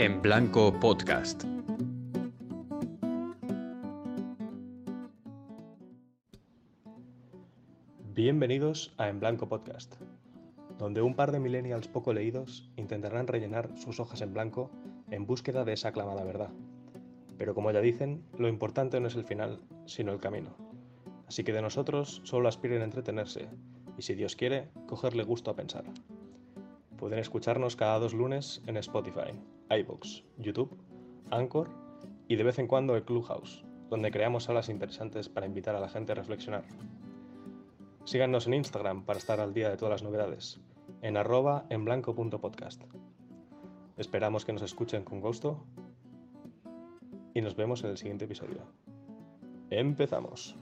En Blanco Podcast. Bienvenidos a En Blanco Podcast, donde un par de millennials poco leídos intentarán rellenar sus hojas en blanco en búsqueda de esa aclamada verdad. Pero como ya dicen, lo importante no es el final, sino el camino. Así que de nosotros solo aspiren a entretenerse y si Dios quiere, cogerle gusto a pensar. Pueden escucharnos cada dos lunes en Spotify, iBox, YouTube, Anchor y de vez en cuando el Clubhouse, donde creamos salas interesantes para invitar a la gente a reflexionar. Síganos en Instagram para estar al día de todas las novedades, en arroba en blanco.podcast. Esperamos que nos escuchen con gusto y nos vemos en el siguiente episodio. Empezamos.